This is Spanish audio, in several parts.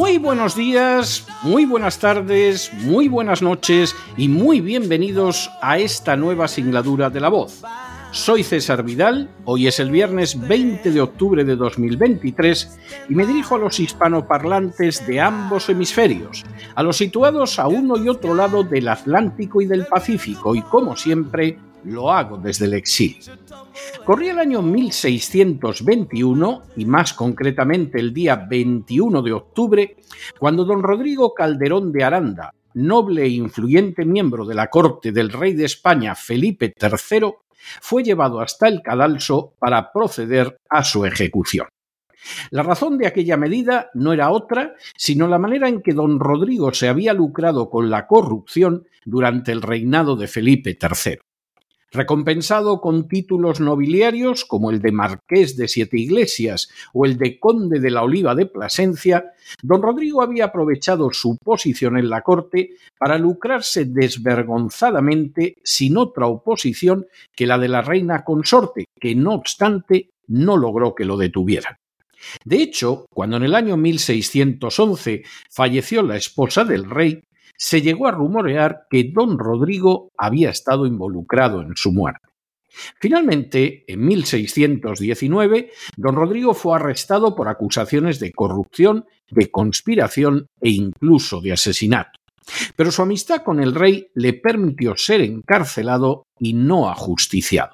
Muy buenos días, muy buenas tardes, muy buenas noches y muy bienvenidos a esta nueva singladura de la voz. Soy César Vidal, hoy es el viernes 20 de octubre de 2023 y me dirijo a los hispanoparlantes de ambos hemisferios, a los situados a uno y otro lado del Atlántico y del Pacífico y como siempre lo hago desde el exilio. Corría el año 1621 y más concretamente el día 21 de octubre, cuando don Rodrigo Calderón de Aranda, noble e influyente miembro de la corte del rey de España Felipe III, fue llevado hasta el cadalso para proceder a su ejecución. La razón de aquella medida no era otra, sino la manera en que don Rodrigo se había lucrado con la corrupción durante el reinado de Felipe III. Recompensado con títulos nobiliarios como el de Marqués de Siete Iglesias o el de Conde de la Oliva de Plasencia, don Rodrigo había aprovechado su posición en la corte para lucrarse desvergonzadamente sin otra oposición que la de la reina consorte, que no obstante no logró que lo detuvieran. De hecho, cuando en el año 1611 falleció la esposa del rey, se llegó a rumorear que don Rodrigo había estado involucrado en su muerte. Finalmente, en 1619, don Rodrigo fue arrestado por acusaciones de corrupción, de conspiración e incluso de asesinato. Pero su amistad con el rey le permitió ser encarcelado y no ajusticiado.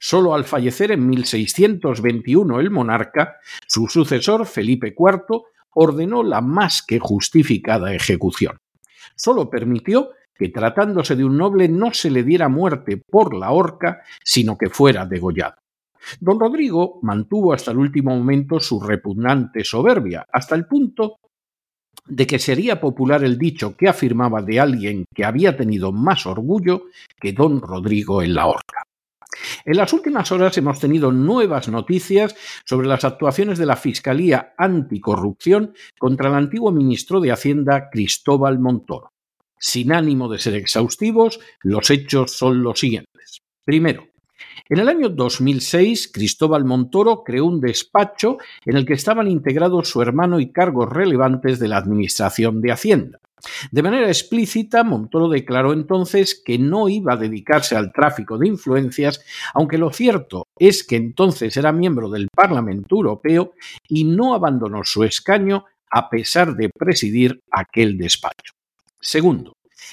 Solo al fallecer en 1621 el monarca, su sucesor Felipe IV ordenó la más que justificada ejecución solo permitió que tratándose de un noble no se le diera muerte por la horca, sino que fuera degollado. Don Rodrigo mantuvo hasta el último momento su repugnante soberbia, hasta el punto de que sería popular el dicho que afirmaba de alguien que había tenido más orgullo que don Rodrigo en la horca. En las últimas horas hemos tenido nuevas noticias sobre las actuaciones de la Fiscalía Anticorrupción contra el antiguo ministro de Hacienda Cristóbal Montoro. Sin ánimo de ser exhaustivos, los hechos son los siguientes. Primero, en el año 2006, Cristóbal Montoro creó un despacho en el que estaban integrados su hermano y cargos relevantes de la Administración de Hacienda. De manera explícita, Montoro declaró entonces que no iba a dedicarse al tráfico de influencias, aunque lo cierto es que entonces era miembro del Parlamento Europeo y no abandonó su escaño a pesar de presidir aquel despacho. Segundo,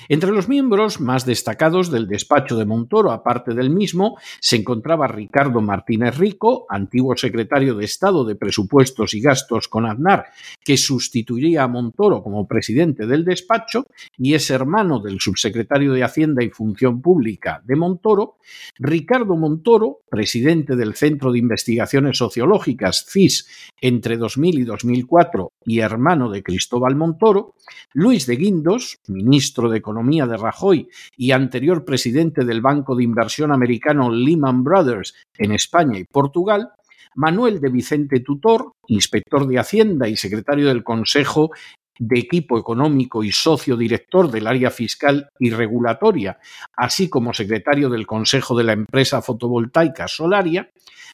entre los miembros más destacados del despacho de Montoro, aparte del mismo, se encontraba Ricardo Martínez Rico, antiguo secretario de Estado de Presupuestos y Gastos con Aznar, que sustituiría a Montoro como presidente del despacho y es hermano del subsecretario de Hacienda y Función Pública de Montoro, Ricardo Montoro, presidente del Centro de Investigaciones Sociológicas CIS entre 2000 y 2004 y hermano de Cristóbal Montoro, Luis de Guindos, ministro de Economía de Rajoy y anterior presidente del Banco de Inversión americano Lehman Brothers en España y Portugal, Manuel de Vicente Tutor, inspector de Hacienda y secretario del Consejo de Equipo Económico y socio director del área fiscal y regulatoria, así como secretario del Consejo de la empresa fotovoltaica Solaria,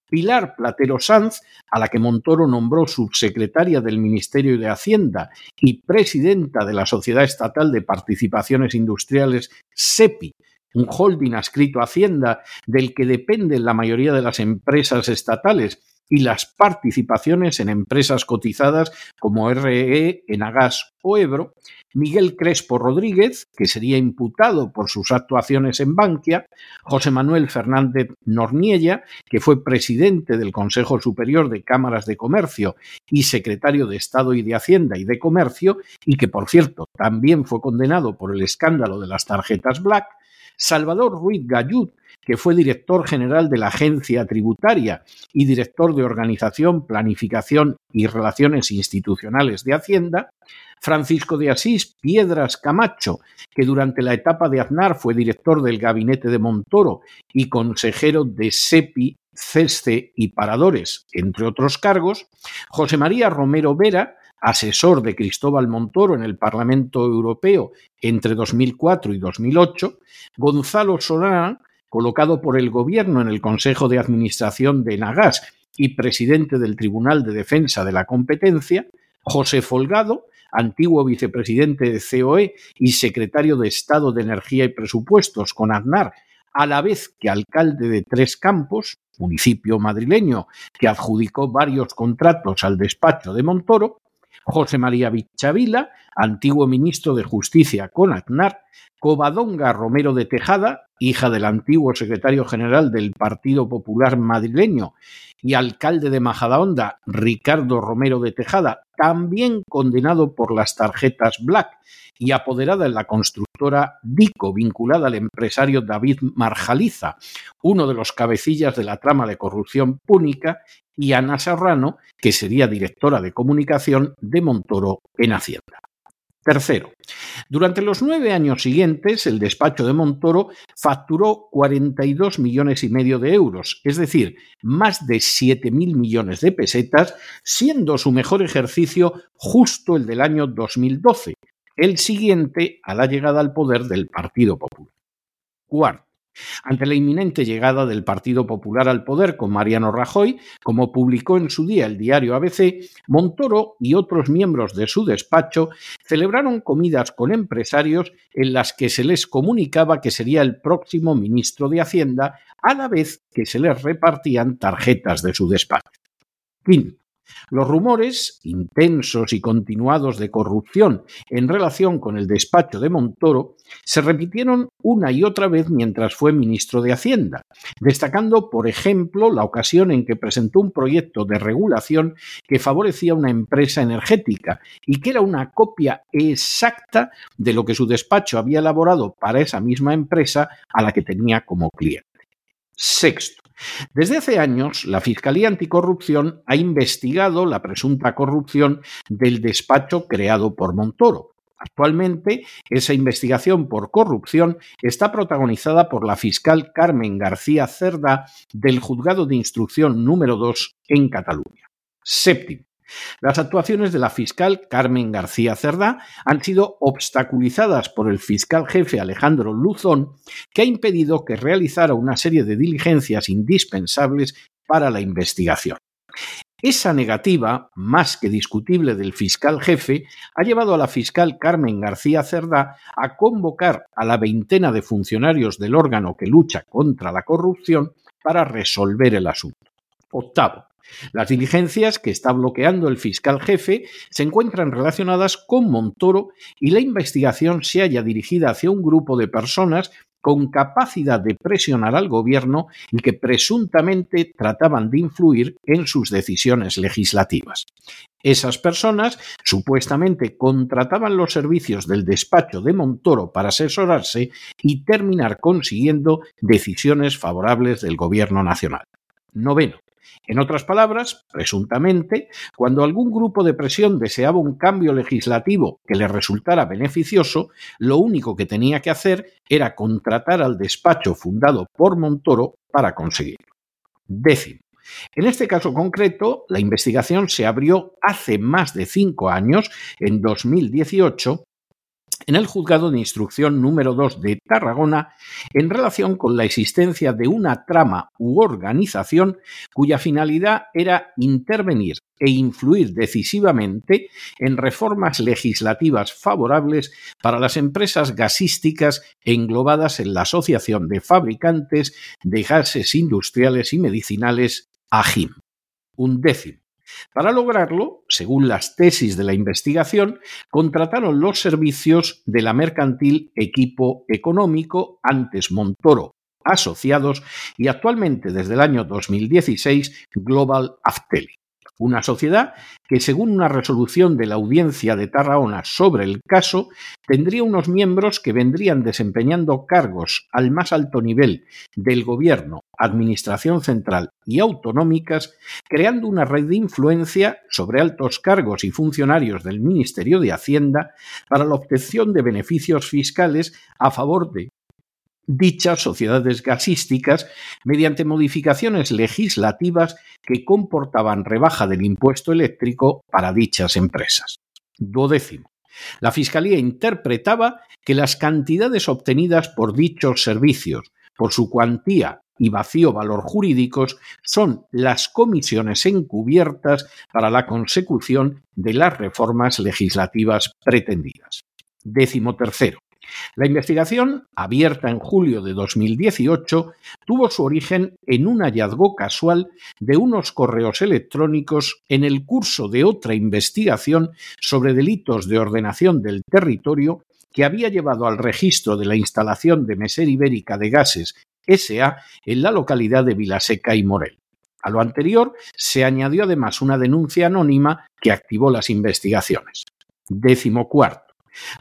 Pilar Platero Sanz, a la que Montoro nombró subsecretaria del Ministerio de Hacienda y presidenta de la Sociedad Estatal de Participaciones Industriales SEPI, un holding adscrito a Hacienda del que dependen la mayoría de las empresas estatales y las participaciones en empresas cotizadas como RE, Enagas o Ebro, Miguel Crespo Rodríguez, que sería imputado por sus actuaciones en Bankia, José Manuel Fernández Norniella, que fue presidente del Consejo Superior de Cámaras de Comercio y secretario de Estado y de Hacienda y de Comercio, y que, por cierto, también fue condenado por el escándalo de las tarjetas Black, Salvador Ruiz Gallud, que fue director general de la Agencia Tributaria y director de Organización, Planificación y Relaciones Institucionales de Hacienda, Francisco de Asís Piedras Camacho, que durante la etapa de Aznar fue director del gabinete de Montoro y consejero de SEPI, CESCE y Paradores, entre otros cargos, José María Romero Vera, asesor de Cristóbal Montoro en el Parlamento Europeo entre 2004 y 2008, Gonzalo Solana, colocado por el Gobierno en el Consejo de Administración de Nagas y presidente del Tribunal de Defensa de la Competencia, José Folgado, antiguo vicepresidente de COE y secretario de Estado de Energía y Presupuestos con Aznar, a la vez que alcalde de Tres Campos, municipio madrileño que adjudicó varios contratos al despacho de Montoro, José María Vichavila, antiguo ministro de Justicia con Aznar, Covadonga Romero de Tejada, hija del antiguo secretario general del Partido Popular madrileño y alcalde de Majadahonda, Ricardo Romero de Tejada, también condenado por las tarjetas Black y apoderada en la constructora Dico, vinculada al empresario David Marjaliza, uno de los cabecillas de la trama de corrupción púnica, y Ana Serrano, que sería directora de comunicación de Montoro en Hacienda. Tercero, durante los nueve años siguientes, el despacho de Montoro facturó 42 millones y medio de euros, es decir, más de 7 mil millones de pesetas, siendo su mejor ejercicio justo el del año 2012, el siguiente a la llegada al poder del Partido Popular. Cuarto, ante la inminente llegada del Partido Popular al poder con Mariano Rajoy, como publicó en su día el diario ABC, Montoro y otros miembros de su despacho celebraron comidas con empresarios en las que se les comunicaba que sería el próximo ministro de Hacienda, a la vez que se les repartían tarjetas de su despacho. Los rumores intensos y continuados de corrupción en relación con el despacho de Montoro se repitieron una y otra vez mientras fue ministro de Hacienda, destacando, por ejemplo, la ocasión en que presentó un proyecto de regulación que favorecía una empresa energética y que era una copia exacta de lo que su despacho había elaborado para esa misma empresa a la que tenía como cliente. Sexto, desde hace años, la Fiscalía Anticorrupción ha investigado la presunta corrupción del despacho creado por Montoro. Actualmente, esa investigación por corrupción está protagonizada por la fiscal Carmen García Cerda del Juzgado de Instrucción número 2 en Cataluña. Séptimo. Las actuaciones de la fiscal Carmen García Cerdá han sido obstaculizadas por el fiscal jefe Alejandro Luzón, que ha impedido que realizara una serie de diligencias indispensables para la investigación. Esa negativa, más que discutible del fiscal jefe, ha llevado a la fiscal Carmen García Cerdá a convocar a la veintena de funcionarios del órgano que lucha contra la corrupción para resolver el asunto. Octavo. Las diligencias que está bloqueando el fiscal jefe se encuentran relacionadas con Montoro y la investigación se haya dirigida hacia un grupo de personas con capacidad de presionar al gobierno y que presuntamente trataban de influir en sus decisiones legislativas. Esas personas supuestamente contrataban los servicios del despacho de Montoro para asesorarse y terminar consiguiendo decisiones favorables del gobierno nacional. Noveno. En otras palabras, presuntamente, cuando algún grupo de presión deseaba un cambio legislativo que le resultara beneficioso, lo único que tenía que hacer era contratar al despacho fundado por Montoro para conseguirlo. Décimo. En este caso concreto, la investigación se abrió hace más de cinco años, en 2018, en el juzgado de instrucción número 2 de Tarragona en relación con la existencia de una trama u organización cuya finalidad era intervenir e influir decisivamente en reformas legislativas favorables para las empresas gasísticas englobadas en la Asociación de Fabricantes de Gases Industriales y Medicinales, AGIM. un décimo. Para lograrlo, según las tesis de la investigación, contrataron los servicios de la mercantil Equipo Económico, antes Montoro Asociados, y actualmente desde el año 2016 Global Afteli una sociedad que, según una resolución de la audiencia de Tarragona sobre el caso, tendría unos miembros que vendrían desempeñando cargos al más alto nivel del gobierno, administración central y autonómicas, creando una red de influencia sobre altos cargos y funcionarios del Ministerio de Hacienda para la obtención de beneficios fiscales a favor de dichas sociedades gasísticas mediante modificaciones legislativas que comportaban rebaja del impuesto eléctrico para dichas empresas. Duodécimo. La Fiscalía interpretaba que las cantidades obtenidas por dichos servicios, por su cuantía y vacío valor jurídicos, son las comisiones encubiertas para la consecución de las reformas legislativas pretendidas. Décimo tercero. La investigación, abierta en julio de 2018, tuvo su origen en un hallazgo casual de unos correos electrónicos en el curso de otra investigación sobre delitos de ordenación del territorio que había llevado al registro de la instalación de Meser Ibérica de Gases SA en la localidad de Vilaseca y Morel. A lo anterior se añadió además una denuncia anónima que activó las investigaciones. Décimo cuarto.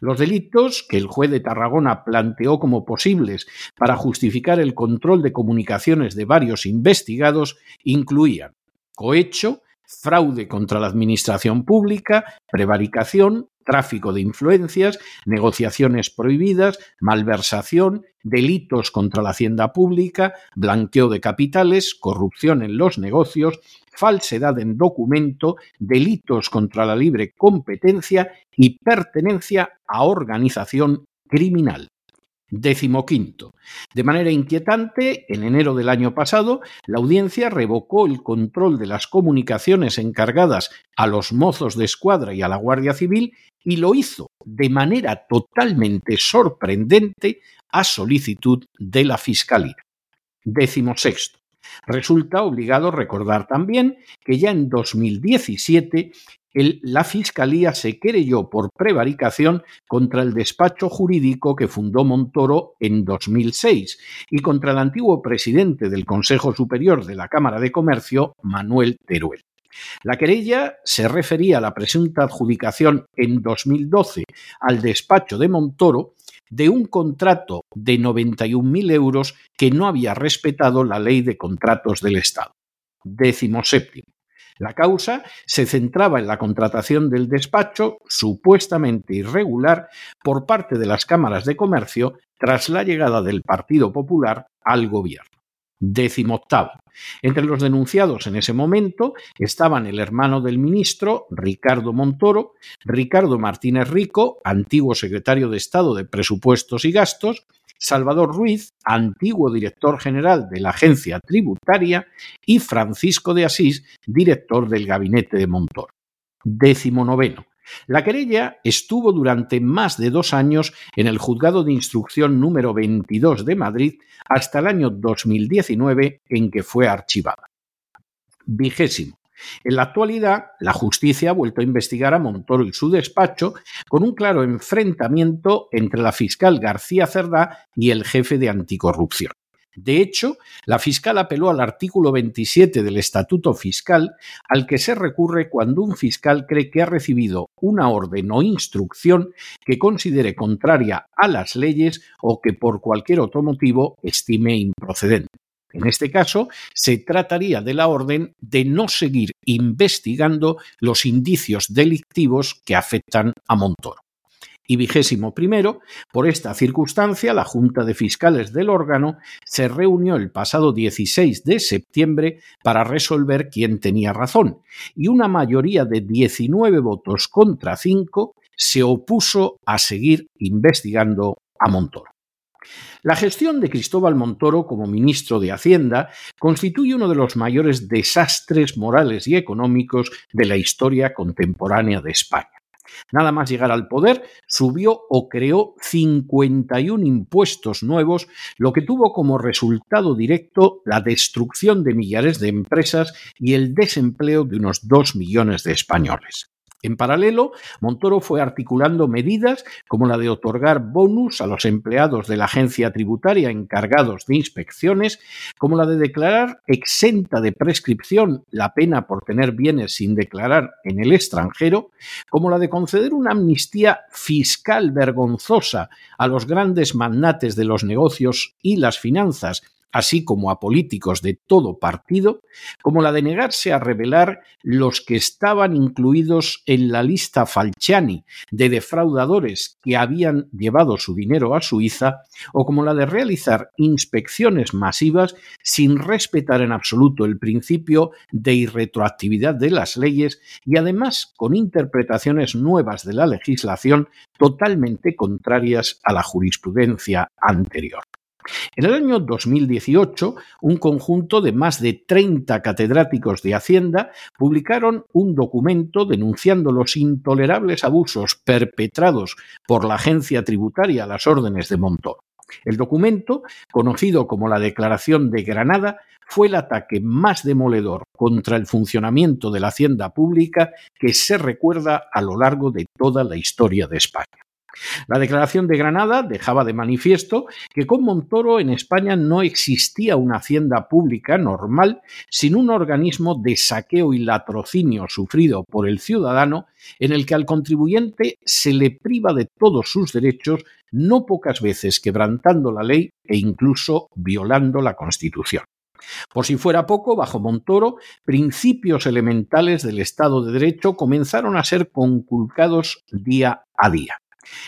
Los delitos que el juez de Tarragona planteó como posibles para justificar el control de comunicaciones de varios investigados incluían cohecho, fraude contra la administración pública, prevaricación, tráfico de influencias, negociaciones prohibidas, malversación, delitos contra la hacienda pública, blanqueo de capitales, corrupción en los negocios, falsedad en documento, delitos contra la libre competencia y pertenencia a organización criminal. Décimo quinto. De manera inquietante, en enero del año pasado, la audiencia revocó el control de las comunicaciones encargadas a los mozos de escuadra y a la Guardia Civil y lo hizo de manera totalmente sorprendente a solicitud de la Fiscalía. Décimo sexto. Resulta obligado recordar también que ya en 2017 la Fiscalía se querelló por prevaricación contra el despacho jurídico que fundó Montoro en 2006 y contra el antiguo presidente del Consejo Superior de la Cámara de Comercio, Manuel Teruel. La querella se refería a la presunta adjudicación en 2012 al despacho de Montoro de un contrato de 91.000 euros que no había respetado la ley de contratos del Estado. Décimo séptimo. La causa se centraba en la contratación del despacho supuestamente irregular por parte de las cámaras de comercio tras la llegada del Partido Popular al gobierno. Décimo octavo. Entre los denunciados en ese momento estaban el hermano del ministro, Ricardo Montoro, Ricardo Martínez Rico, antiguo secretario de Estado de Presupuestos y Gastos, Salvador Ruiz, antiguo director general de la agencia tributaria, y Francisco de Asís, director del gabinete de Montoro. Décimo noveno. La querella estuvo durante más de dos años en el juzgado de instrucción número 22 de Madrid hasta el año 2019 en que fue archivada. Vigésimo. En la actualidad, la justicia ha vuelto a investigar a Montoro y su despacho con un claro enfrentamiento entre la fiscal García Cerdá y el jefe de anticorrupción. De hecho, la fiscal apeló al artículo 27 del Estatuto Fiscal, al que se recurre cuando un fiscal cree que ha recibido una orden o instrucción que considere contraria a las leyes o que por cualquier otro motivo estime improcedente. En este caso, se trataría de la orden de no seguir investigando los indicios delictivos que afectan a Montoro y vigésimo primero, por esta circunstancia, la Junta de Fiscales del órgano se reunió el pasado 16 de septiembre para resolver quién tenía razón, y una mayoría de 19 votos contra 5 se opuso a seguir investigando a Montoro. La gestión de Cristóbal Montoro como ministro de Hacienda constituye uno de los mayores desastres morales y económicos de la historia contemporánea de España. Nada más llegar al poder, subió o creó 51 impuestos nuevos, lo que tuvo como resultado directo la destrucción de millares de empresas y el desempleo de unos 2 millones de españoles. En paralelo, Montoro fue articulando medidas como la de otorgar bonus a los empleados de la agencia tributaria encargados de inspecciones, como la de declarar exenta de prescripción la pena por tener bienes sin declarar en el extranjero, como la de conceder una amnistía fiscal vergonzosa a los grandes magnates de los negocios y las finanzas así como a políticos de todo partido, como la de negarse a revelar los que estaban incluidos en la lista Falciani de defraudadores que habían llevado su dinero a Suiza, o como la de realizar inspecciones masivas sin respetar en absoluto el principio de irretroactividad de las leyes y además con interpretaciones nuevas de la legislación totalmente contrarias a la jurisprudencia anterior. En el año 2018, un conjunto de más de 30 catedráticos de Hacienda publicaron un documento denunciando los intolerables abusos perpetrados por la agencia tributaria a las órdenes de Montoro. El documento, conocido como la Declaración de Granada, fue el ataque más demoledor contra el funcionamiento de la hacienda pública que se recuerda a lo largo de toda la historia de España. La declaración de Granada dejaba de manifiesto que con Montoro en España no existía una hacienda pública normal sin un organismo de saqueo y latrocinio sufrido por el ciudadano en el que al contribuyente se le priva de todos sus derechos, no pocas veces quebrantando la ley e incluso violando la Constitución. Por si fuera poco, bajo Montoro, principios elementales del Estado de Derecho comenzaron a ser conculcados día a día.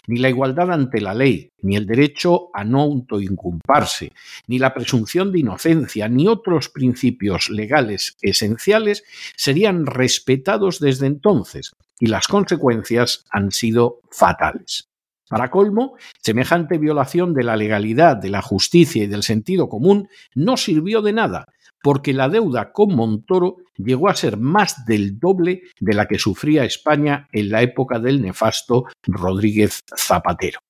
Ni la igualdad ante la ley, ni el derecho a no autoincumparse, ni la presunción de inocencia, ni otros principios legales esenciales serían respetados desde entonces, y las consecuencias han sido fatales. Para colmo, semejante violación de la legalidad, de la justicia y del sentido común no sirvió de nada, porque la deuda con Montoro llegó a ser más del doble de la que sufría España en la época del nefasto Rodríguez Zapatero.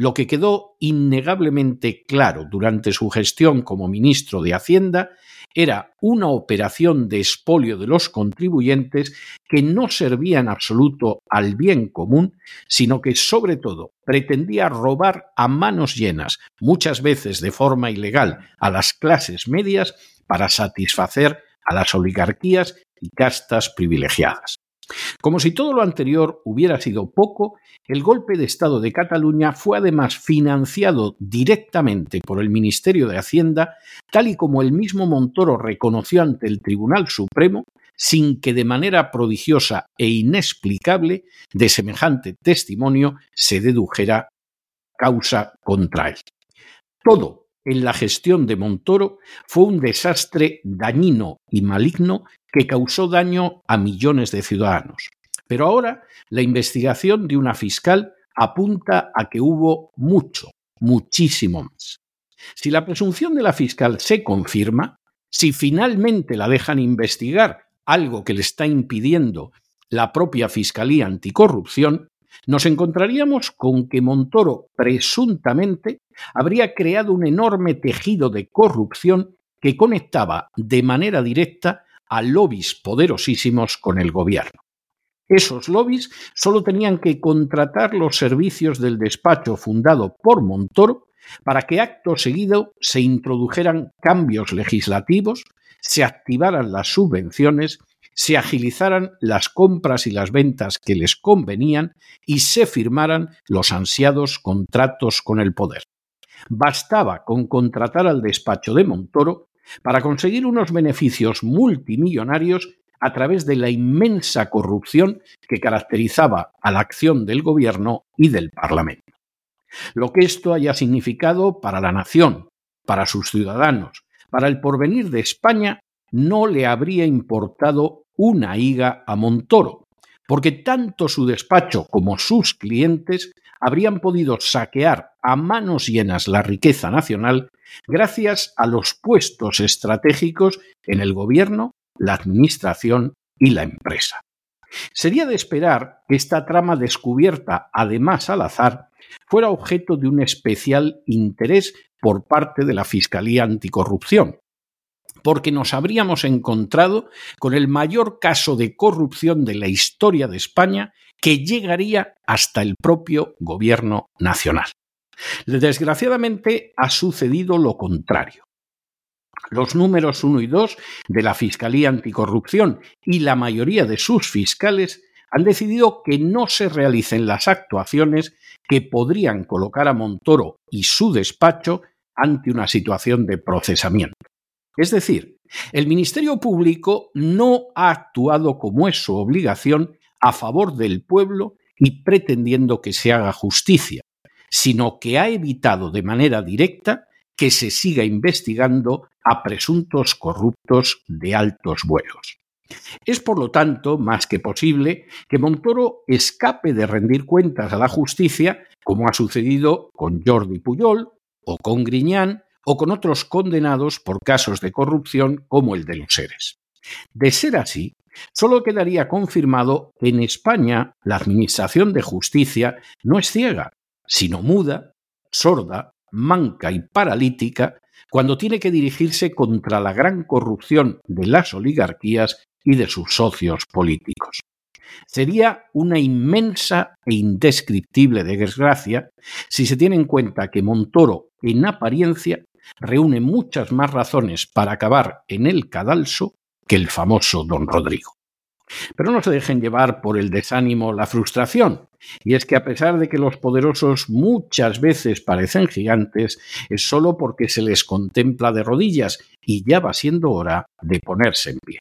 Lo que quedó innegablemente claro durante su gestión como ministro de Hacienda era una operación de expolio de los contribuyentes que no servía en absoluto al bien común, sino que sobre todo pretendía robar a manos llenas, muchas veces de forma ilegal, a las clases medias para satisfacer a las oligarquías y castas privilegiadas. Como si todo lo anterior hubiera sido poco, el golpe de Estado de Cataluña fue además financiado directamente por el Ministerio de Hacienda, tal y como el mismo Montoro reconoció ante el Tribunal Supremo, sin que de manera prodigiosa e inexplicable de semejante testimonio se dedujera causa contra él. Todo en la gestión de Montoro fue un desastre dañino y maligno que causó daño a millones de ciudadanos. Pero ahora la investigación de una fiscal apunta a que hubo mucho, muchísimo más. Si la presunción de la fiscal se confirma, si finalmente la dejan investigar, algo que le está impidiendo la propia Fiscalía Anticorrupción, nos encontraríamos con que Montoro presuntamente habría creado un enorme tejido de corrupción que conectaba de manera directa a lobbies poderosísimos con el gobierno. Esos lobbies solo tenían que contratar los servicios del despacho fundado por Montoro para que acto seguido se introdujeran cambios legislativos, se activaran las subvenciones se agilizaran las compras y las ventas que les convenían y se firmaran los ansiados contratos con el poder. Bastaba con contratar al despacho de Montoro para conseguir unos beneficios multimillonarios a través de la inmensa corrupción que caracterizaba a la acción del Gobierno y del Parlamento. Lo que esto haya significado para la nación, para sus ciudadanos, para el porvenir de España, no le habría importado una higa a Montoro, porque tanto su despacho como sus clientes habrían podido saquear a manos llenas la riqueza nacional gracias a los puestos estratégicos en el gobierno, la administración y la empresa. Sería de esperar que esta trama descubierta, además al azar, fuera objeto de un especial interés por parte de la Fiscalía Anticorrupción, porque nos habríamos encontrado con el mayor caso de corrupción de la historia de España que llegaría hasta el propio Gobierno nacional. Desgraciadamente ha sucedido lo contrario. Los números 1 y 2 de la Fiscalía Anticorrupción y la mayoría de sus fiscales han decidido que no se realicen las actuaciones que podrían colocar a Montoro y su despacho ante una situación de procesamiento. Es decir, el Ministerio Público no ha actuado como es su obligación a favor del pueblo y pretendiendo que se haga justicia, sino que ha evitado de manera directa que se siga investigando a presuntos corruptos de altos vuelos. Es, por lo tanto, más que posible que Montoro escape de rendir cuentas a la justicia, como ha sucedido con Jordi Puyol o con Griñán o con otros condenados por casos de corrupción como el de los seres. De ser así, solo quedaría confirmado que en España la Administración de Justicia no es ciega, sino muda, sorda, manca y paralítica cuando tiene que dirigirse contra la gran corrupción de las oligarquías y de sus socios políticos. Sería una inmensa e indescriptible desgracia si se tiene en cuenta que Montoro, en apariencia, reúne muchas más razones para acabar en el cadalso que el famoso don Rodrigo. Pero no se dejen llevar por el desánimo la frustración. Y es que a pesar de que los poderosos muchas veces parecen gigantes, es solo porque se les contempla de rodillas y ya va siendo hora de ponerse en pie.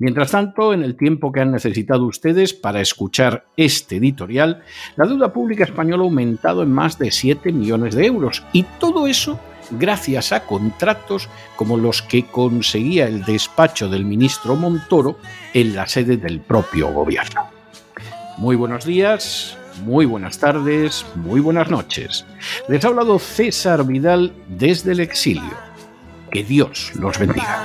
Mientras tanto, en el tiempo que han necesitado ustedes para escuchar este editorial, la deuda pública española ha aumentado en más de 7 millones de euros y todo eso gracias a contratos como los que conseguía el despacho del ministro Montoro en la sede del propio gobierno. Muy buenos días, muy buenas tardes, muy buenas noches. Les ha hablado César Vidal desde el exilio. Que Dios los bendiga.